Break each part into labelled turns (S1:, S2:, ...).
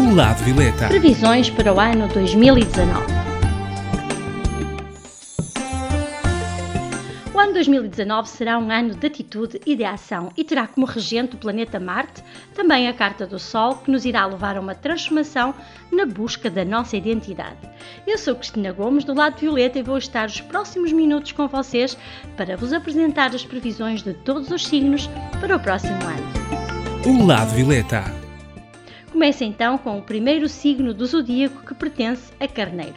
S1: O lado Violeta.
S2: Previsões para o ano 2019. O ano 2019 será um ano de atitude e de ação e terá como regente o planeta Marte, também a carta do Sol, que nos irá levar a uma transformação na busca da nossa identidade. Eu sou Cristina Gomes, do lado Violeta, e vou estar os próximos minutos com vocês para vos apresentar as previsões de todos os signos para o próximo ano.
S1: O lado Violeta.
S2: Começa então com o primeiro signo do zodíaco que pertence a Carneiro.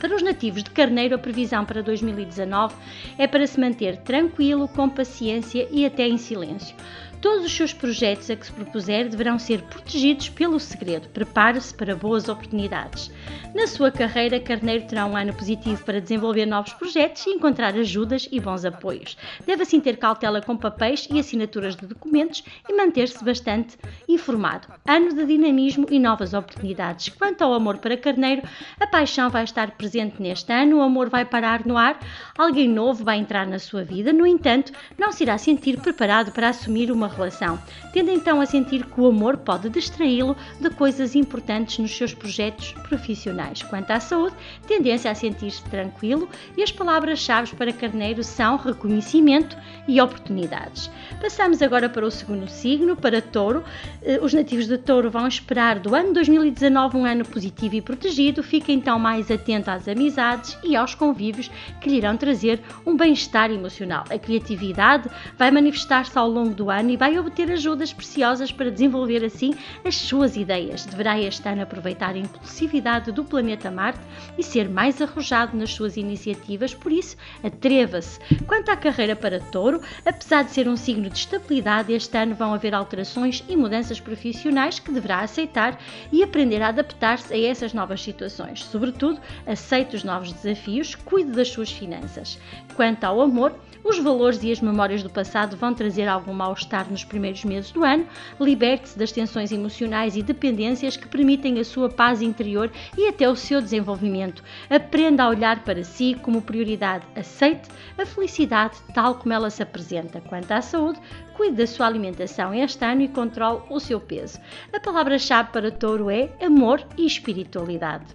S2: Para os nativos de Carneiro, a previsão para 2019 é para se manter tranquilo, com paciência e até em silêncio. Todos os seus projetos a que se propuser deverão ser protegidos pelo segredo. Prepare-se para boas oportunidades. Na sua carreira, Carneiro terá um ano positivo para desenvolver novos projetos e encontrar ajudas e bons apoios. Deve assim ter cautela com papéis e assinaturas de documentos e manter-se bastante informado. Ano de dinamismo e novas oportunidades. Quanto ao amor para Carneiro, a paixão vai estar presente neste ano, o amor vai parar no ar, alguém novo vai entrar na sua vida, no entanto, não se irá sentir preparado para assumir uma relação, tendo então a sentir que o amor pode distraí-lo de coisas importantes nos seus projetos profissionais. Quanto à saúde, tendência a sentir-se tranquilo e as palavras-chave para Carneiro são reconhecimento e oportunidades. Passamos agora para o segundo signo, para Touro. Eh, os nativos de Touro vão esperar do ano 2019 um ano positivo e protegido. Fica então mais atento às amizades e aos convívios que lhe irão trazer um bem-estar emocional. A criatividade vai manifestar-se ao longo do ano e vai obter ajudas preciosas para desenvolver assim as suas ideias. Deverá este ano aproveitar a impulsividade do planeta Marte e ser mais arrojado nas suas iniciativas, por isso, atreva-se. Quanto à carreira para Touro, apesar de ser um signo de estabilidade, este ano vão haver alterações e mudanças profissionais que deverá aceitar e aprender a adaptar-se a essas novas situações. Sobretudo, aceite os novos desafios, cuide das suas finanças. Quanto ao amor, os valores e as memórias do passado vão trazer algum mal-estar nos primeiros meses do ano. Liberte-se das tensões emocionais e dependências que permitem a sua paz interior e até o seu desenvolvimento. Aprenda a olhar para si como prioridade. Aceite a felicidade tal como ela se apresenta. Quanto à saúde, cuide da sua alimentação este ano e controle o seu peso. A palavra-chave para touro é amor e espiritualidade.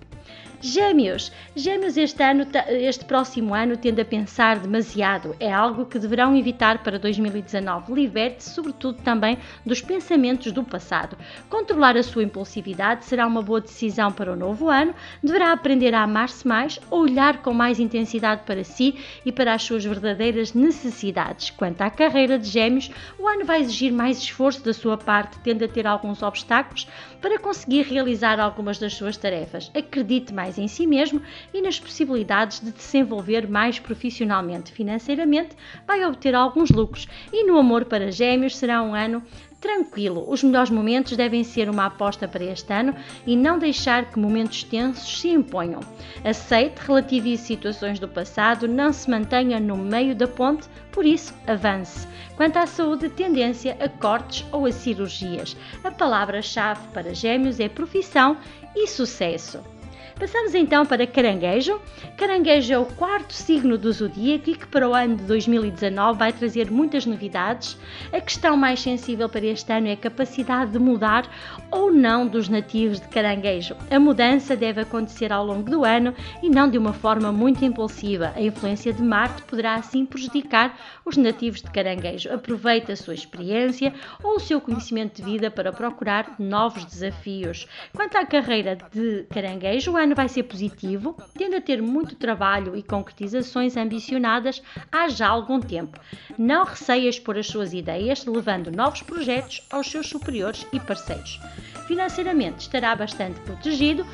S2: Gêmeos. Gêmeos este ano, este próximo ano, tende a pensar demasiado. É algo que deverão evitar para 2019. Liberte-se, sobretudo, também dos pensamentos do passado. Controlar a sua impulsividade será uma boa decisão para o novo ano. Deverá aprender a amar-se mais, olhar com mais intensidade para si e para as suas verdadeiras necessidades. Quanto à carreira de Gêmeos, o ano vai exigir mais esforço da sua parte, tende a ter alguns obstáculos para conseguir realizar algumas das suas tarefas. Acredite mais mais em si mesmo e nas possibilidades de desenvolver mais profissionalmente. Financeiramente, vai obter alguns lucros e no amor para gêmeos será um ano tranquilo. Os melhores momentos devem ser uma aposta para este ano e não deixar que momentos tensos se imponham. Aceite, relativize situações do passado, não se mantenha no meio da ponte, por isso avance. Quanto à saúde, tendência a cortes ou a cirurgias. A palavra-chave para gêmeos é profissão e sucesso. Passamos então para Caranguejo. Caranguejo é o quarto signo do zodíaco e que para o ano de 2019 vai trazer muitas novidades. A questão mais sensível para este ano é a capacidade de mudar ou não dos nativos de Caranguejo. A mudança deve acontecer ao longo do ano e não de uma forma muito impulsiva. A influência de Marte poderá assim prejudicar os nativos de Caranguejo. Aproveite a sua experiência ou o seu conhecimento de vida para procurar novos desafios. Quanto à carreira de Caranguejo, ano vai ser positivo, tende a ter muito trabalho e concretizações ambicionadas há já algum tempo. Não receia expor as suas ideias, levando novos projetos aos seus superiores e parceiros. Financeiramente estará bastante protegido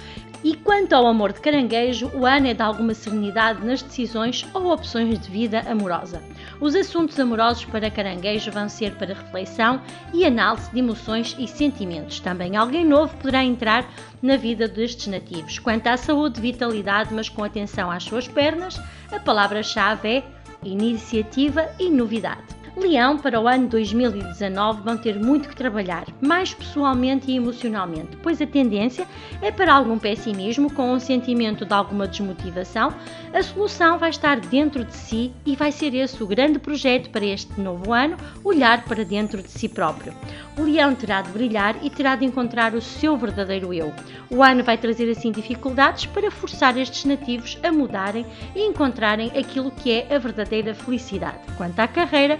S2: e quanto ao amor de caranguejo, o ano é de alguma serenidade nas decisões ou opções de vida amorosa. Os assuntos amorosos para caranguejo vão ser para reflexão e análise de emoções e sentimentos. Também alguém novo poderá entrar na vida destes nativos. Quanto à saúde, vitalidade, mas com atenção às suas pernas, a palavra-chave é iniciativa e novidade. Leão, para o ano 2019, vão ter muito que trabalhar, mais pessoalmente e emocionalmente, pois a tendência é para algum pessimismo com um sentimento de alguma desmotivação. A solução vai estar dentro de si e vai ser esse o grande projeto para este novo ano olhar para dentro de si próprio. O leão terá de brilhar e terá de encontrar o seu verdadeiro eu. O ano vai trazer assim dificuldades para forçar estes nativos a mudarem e encontrarem aquilo que é a verdadeira felicidade. Quanto à carreira,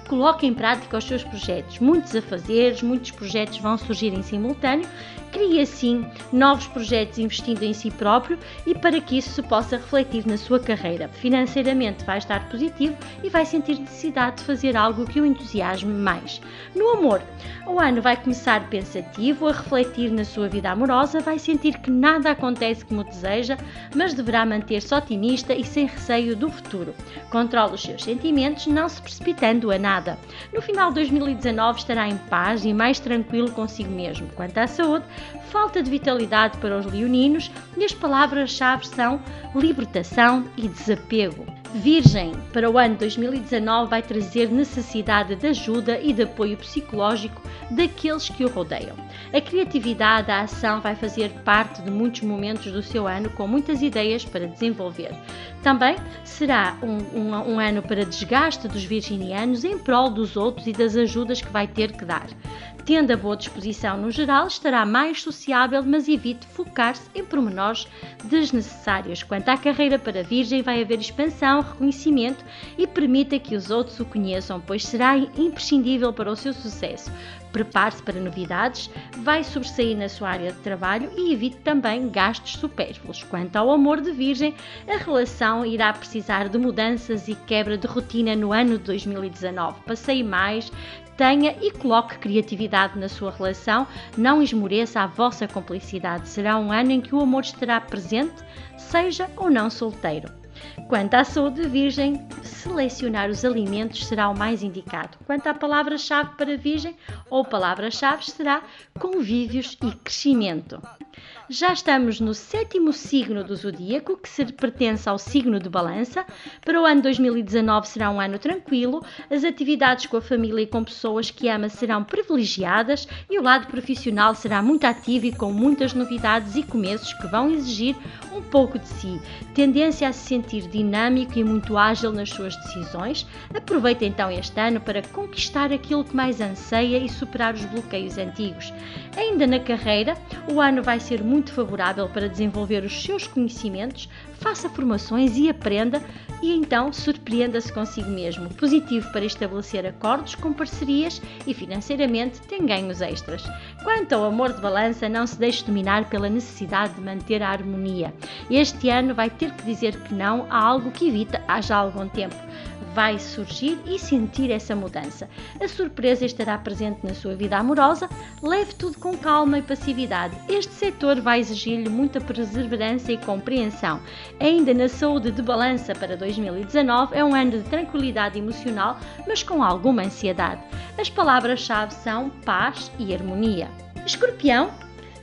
S2: coloque em prática os seus projetos. Muitos a fazer, muitos projetos vão surgir em simultâneo. Crie assim novos projetos investindo em si próprio e para que isso se possa refletir na sua carreira. Financeiramente vai estar positivo e vai sentir necessidade de fazer algo que o entusiasme mais. No amor, o ano vai começar pensativo, a refletir na sua vida amorosa, vai sentir que nada acontece como deseja, mas deverá manter-se otimista e sem receio do futuro. Controle os seus sentimentos, não se precipitando a nada. No final de 2019 estará em paz e mais tranquilo consigo mesmo. Quanto à saúde, falta de vitalidade para os leoninos e as palavras-chave são libertação e desapego. Virgem, para o ano 2019, vai trazer necessidade de ajuda e de apoio psicológico daqueles que o rodeiam. A criatividade, a ação vai fazer parte de muitos momentos do seu ano com muitas ideias para desenvolver. Também será um, um, um ano para desgaste dos virginianos em prol dos outros e das ajudas que vai ter que dar. Tendo a boa disposição no geral, estará mais sociável, mas evite focar-se em pormenores desnecessários. Quanto à carreira para Virgem, vai haver expansão, reconhecimento e permita que os outros o conheçam, pois será imprescindível para o seu sucesso. Prepare-se para novidades, vai sobressair na sua área de trabalho e evite também gastos supérfluos. Quanto ao amor de Virgem, a relação irá precisar de mudanças e quebra de rotina no ano de 2019. Passeie mais, tenha e coloque criatividade na sua relação, não esmoreça a vossa complicidade. Será um ano em que o amor estará presente, seja ou não solteiro. Quanto à saúde virgem, selecionar os alimentos será o mais indicado. Quanto à palavra-chave para virgem, ou palavra-chave será convívios e crescimento. Já estamos no sétimo signo do zodíaco, que se pertence ao signo de Balança. Para o ano 2019 será um ano tranquilo, as atividades com a família e com pessoas que ama serão privilegiadas e o lado profissional será muito ativo e com muitas novidades e começos que vão exigir um pouco de si. Tendência a se sentir dinâmico e muito ágil nas suas decisões. Aproveite então este ano para conquistar aquilo que mais anseia e superar os bloqueios antigos. Ainda na carreira, o ano vai ser muito muito favorável para desenvolver os seus conhecimentos, faça formações e aprenda e então surpreenda-se consigo mesmo. Positivo para estabelecer acordos com parcerias e financeiramente tem ganhos extras. Quanto ao amor de balança, não se deixe dominar pela necessidade de manter a harmonia. Este ano vai ter que dizer que não a algo que evita há já algum tempo vai surgir e sentir essa mudança. A surpresa estará presente na sua vida amorosa, leve tudo com calma e passividade. Este setor vai exigir-lhe muita perseverança e compreensão. Ainda na saúde de balança para 2019 é um ano de tranquilidade emocional, mas com alguma ansiedade. As palavras-chave são paz e harmonia. Escorpião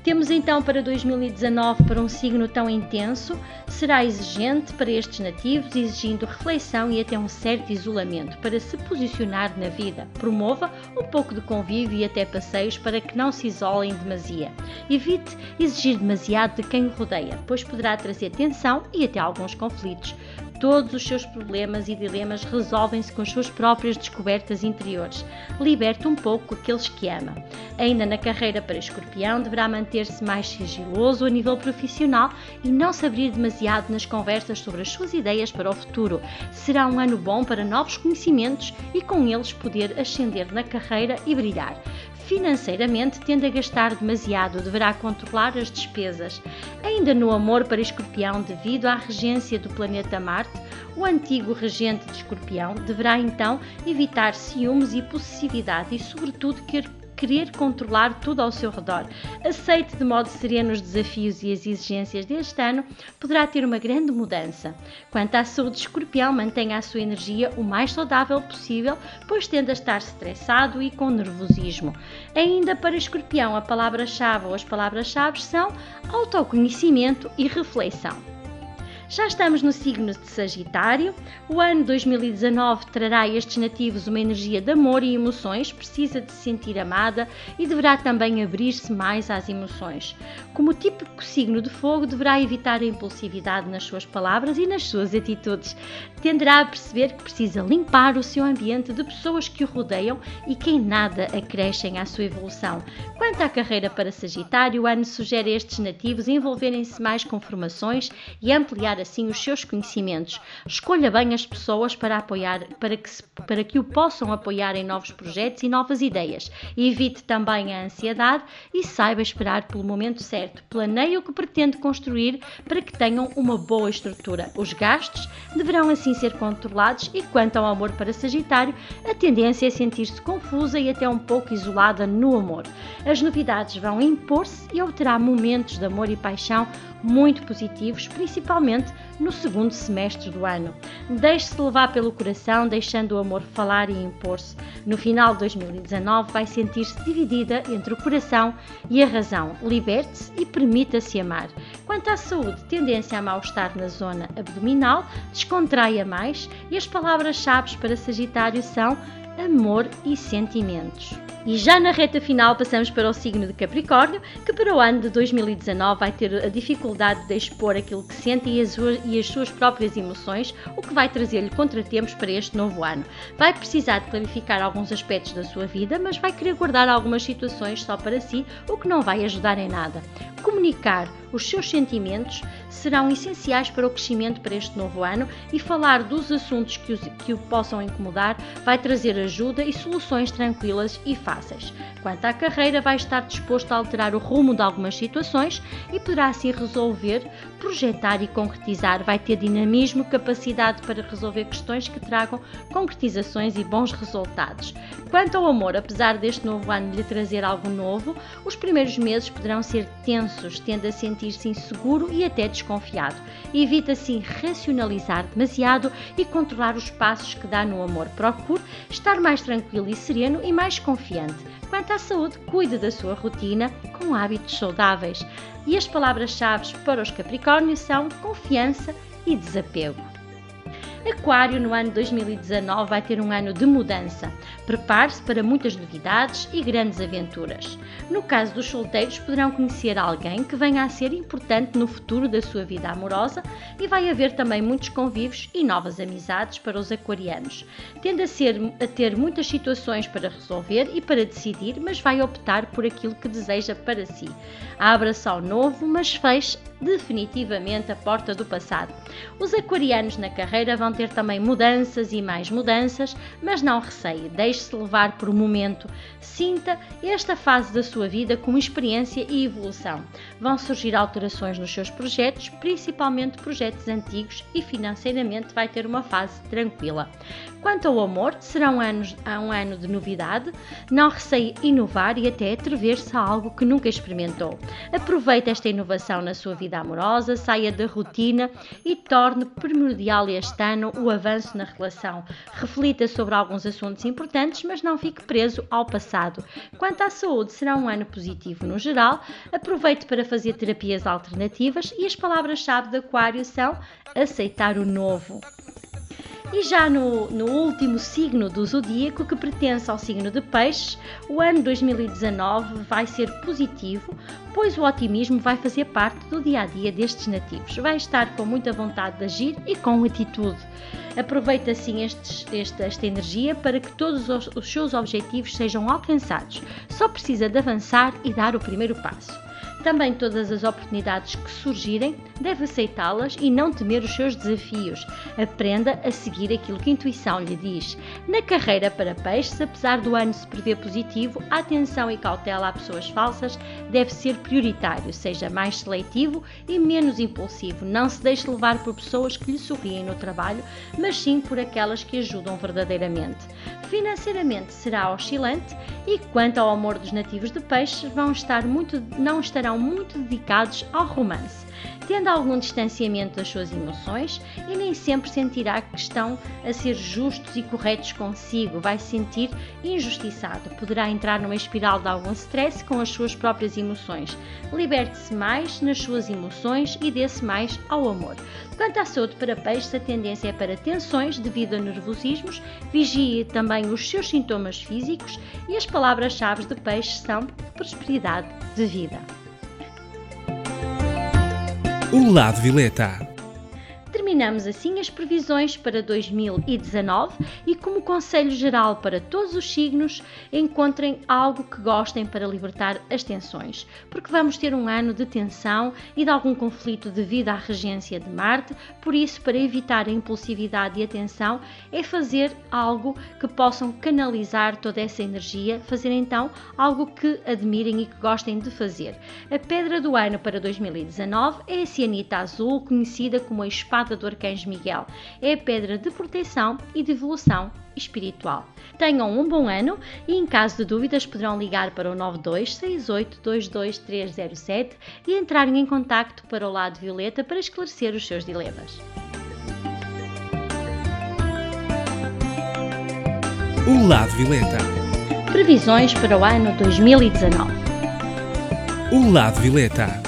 S2: temos então para 2019 para um signo tão intenso, será exigente para estes nativos, exigindo reflexão e até um certo isolamento para se posicionar na vida. Promova um pouco de convívio e até passeios para que não se isolem demasia. Evite exigir demasiado de quem o rodeia, pois poderá trazer tensão e até alguns conflitos. Todos os seus problemas e dilemas resolvem-se com as suas próprias descobertas interiores. Liberte um pouco aqueles que ama. Ainda na carreira para escorpião, deverá manter-se mais sigiloso a nível profissional e não se abrir demasiado nas conversas sobre as suas ideias para o futuro. Será um ano bom para novos conhecimentos e com eles poder ascender na carreira e brilhar financeiramente tende a gastar demasiado, deverá controlar as despesas. Ainda no amor para Escorpião, devido à regência do planeta Marte, o antigo regente de Escorpião deverá então evitar ciúmes e possessividade e, sobretudo, querer controlar tudo ao seu redor. Aceite de modo sereno os desafios e as exigências deste ano, poderá ter uma grande mudança. Quanto à saúde de escorpião, mantenha a sua energia o mais saudável possível, pois tende a estar estressado e com nervosismo. Ainda para escorpião, a palavra-chave ou as palavras-chave são autoconhecimento e reflexão. Já estamos no signo de Sagitário. O ano 2019 trará a estes nativos uma energia de amor e emoções, precisa de se sentir amada e deverá também abrir-se mais às emoções. Como típico signo de fogo, deverá evitar a impulsividade nas suas palavras e nas suas atitudes. Tenderá a perceber que precisa limpar o seu ambiente de pessoas que o rodeiam e que em nada acrescem à sua evolução. Quanto à carreira para Sagitário, o ano sugere a estes nativos envolverem-se mais com formações e ampliar assim os seus conhecimentos. Escolha bem as pessoas para apoiar, para que, se, para que o possam apoiar em novos projetos e novas ideias. Evite também a ansiedade e saiba esperar pelo momento certo. Planeie o que pretende construir para que tenham uma boa estrutura. Os gastos deverão assim ser controlados e quanto ao amor para Sagitário, a tendência é sentir-se confusa e até um pouco isolada no amor. As novidades vão impor-se e obterá momentos de amor e paixão muito positivos, principalmente no segundo semestre do ano. Deixe-se levar pelo coração, deixando o amor falar e impor-se. No final de 2019, vai sentir-se dividida entre o coração e a razão. Liberte-se e permita-se amar. Quanto à saúde, tendência a mal-estar na zona abdominal, descontraia mais e as palavras-chave para Sagitário são amor e sentimentos. E já na reta final passamos para o signo de Capricórnio, que para o ano de 2019 vai ter a dificuldade de expor aquilo que sente e as, as suas próprias emoções, o que vai trazer-lhe contratempos para este novo ano. Vai precisar de clarificar alguns aspectos da sua vida, mas vai querer guardar algumas situações só para si, o que não vai ajudar em nada. Comunicar os seus sentimentos serão essenciais para o crescimento para este novo ano e falar dos assuntos que, os, que o possam incomodar vai trazer ajuda e soluções tranquilas e fáceis. Quanto à carreira, vai estar disposto a alterar o rumo de algumas situações e poderá assim resolver, projetar e concretizar. Vai ter dinamismo, capacidade para resolver questões que tragam concretizações e bons resultados. Quanto ao amor, apesar deste novo ano lhe trazer algo novo, os primeiros meses poderão ser tensos, tendo a sentir-se inseguro e até desconfiado. Evite assim racionalizar demasiado e controlar os passos que dá no amor. Procure estar mais tranquilo e sereno e mais confiante. Quanto à saúde, cuide da sua rotina com hábitos saudáveis. E as palavras-chave para os Capricórnios são confiança e desapego. Aquário no ano 2019 vai ter um ano de mudança. Prepare-se para muitas novidades e grandes aventuras. No caso dos solteiros, poderão conhecer alguém que venha a ser importante no futuro da sua vida amorosa e vai haver também muitos convívios e novas amizades para os aquarianos. Tende a, ser, a ter muitas situações para resolver e para decidir, mas vai optar por aquilo que deseja para si. Abra-se ao novo, mas feche definitivamente a porta do passado. Os aquarianos na carreira vão ter também mudanças e mais mudanças, mas não receie, deixe-se levar por um momento. Sinta esta fase da sua vida como experiência e evolução. Vão surgir alterações nos seus projetos, principalmente projetos antigos, e financeiramente vai ter uma fase tranquila. Quanto ao amor, será um ano, um ano de novidade, não receie inovar e até atrever-se a algo que nunca experimentou. Aproveite esta inovação na sua vida amorosa, saia da rotina e torne primordial este ano o avanço na relação. Reflita sobre alguns assuntos importantes, mas não fique preso ao passado. Quanto à saúde, será um ano positivo no geral. Aproveite para fazer terapias alternativas e as palavras-chave de Aquário são aceitar o novo. E já no, no, último signo do zodíaco, que pertence ao signo de Peixes, o ano 2019 vai ser positivo, pois o otimismo vai fazer parte do dia a dia destes nativos. Vai estar com muita vontade de agir e com atitude. Aproveita assim esta energia para que todos os, os seus objetivos sejam alcançados. Só precisa de avançar e dar o primeiro passo. Também todas as oportunidades que surgirem, deve aceitá-las e não temer os seus desafios. Aprenda a seguir aquilo que a intuição lhe diz. Na carreira para peixes, apesar do ano se prever positivo, a atenção e cautela a pessoas falsas deve ser prioritário. Seja mais seletivo e menos impulsivo. Não se deixe levar por pessoas que lhe sorriem no trabalho, mas sim por aquelas que ajudam verdadeiramente. Financeiramente será oscilante e quanto ao amor dos nativos de peixes, vão estar muito, não estarão muito dedicados ao romance tendo algum distanciamento das suas emoções e nem sempre sentirá que estão a ser justos e corretos consigo, vai se sentir injustiçado, poderá entrar numa espiral de algum stress com as suas próprias emoções. Liberte-se mais nas suas emoções e dê-se mais ao amor. Quanto à saúde para peixes, a tendência é para tensões devido a nervosismos, vigie também os seus sintomas físicos e as palavras-chave de peixes são prosperidade de vida.
S1: O lado Violeta.
S2: Terminamos assim as previsões para 2019 e, como conselho geral para todos os signos, encontrem algo que gostem para libertar as tensões, porque vamos ter um ano de tensão e de algum conflito devido à regência de Marte, por isso, para evitar a impulsividade e a tensão, é fazer algo que possam canalizar toda essa energia, fazer então algo que admirem e que gostem de fazer. A pedra do ano para 2019 é a cianita azul, conhecida como a espada do Arcanjo Miguel. É a pedra de proteção e de evolução espiritual. Tenham um bom ano e, em caso de dúvidas, poderão ligar para o 926822307 e entrarem em contacto para o lado violeta para esclarecer os seus dilemas.
S1: O lado violeta.
S2: Previsões para o ano 2019.
S1: O lado violeta.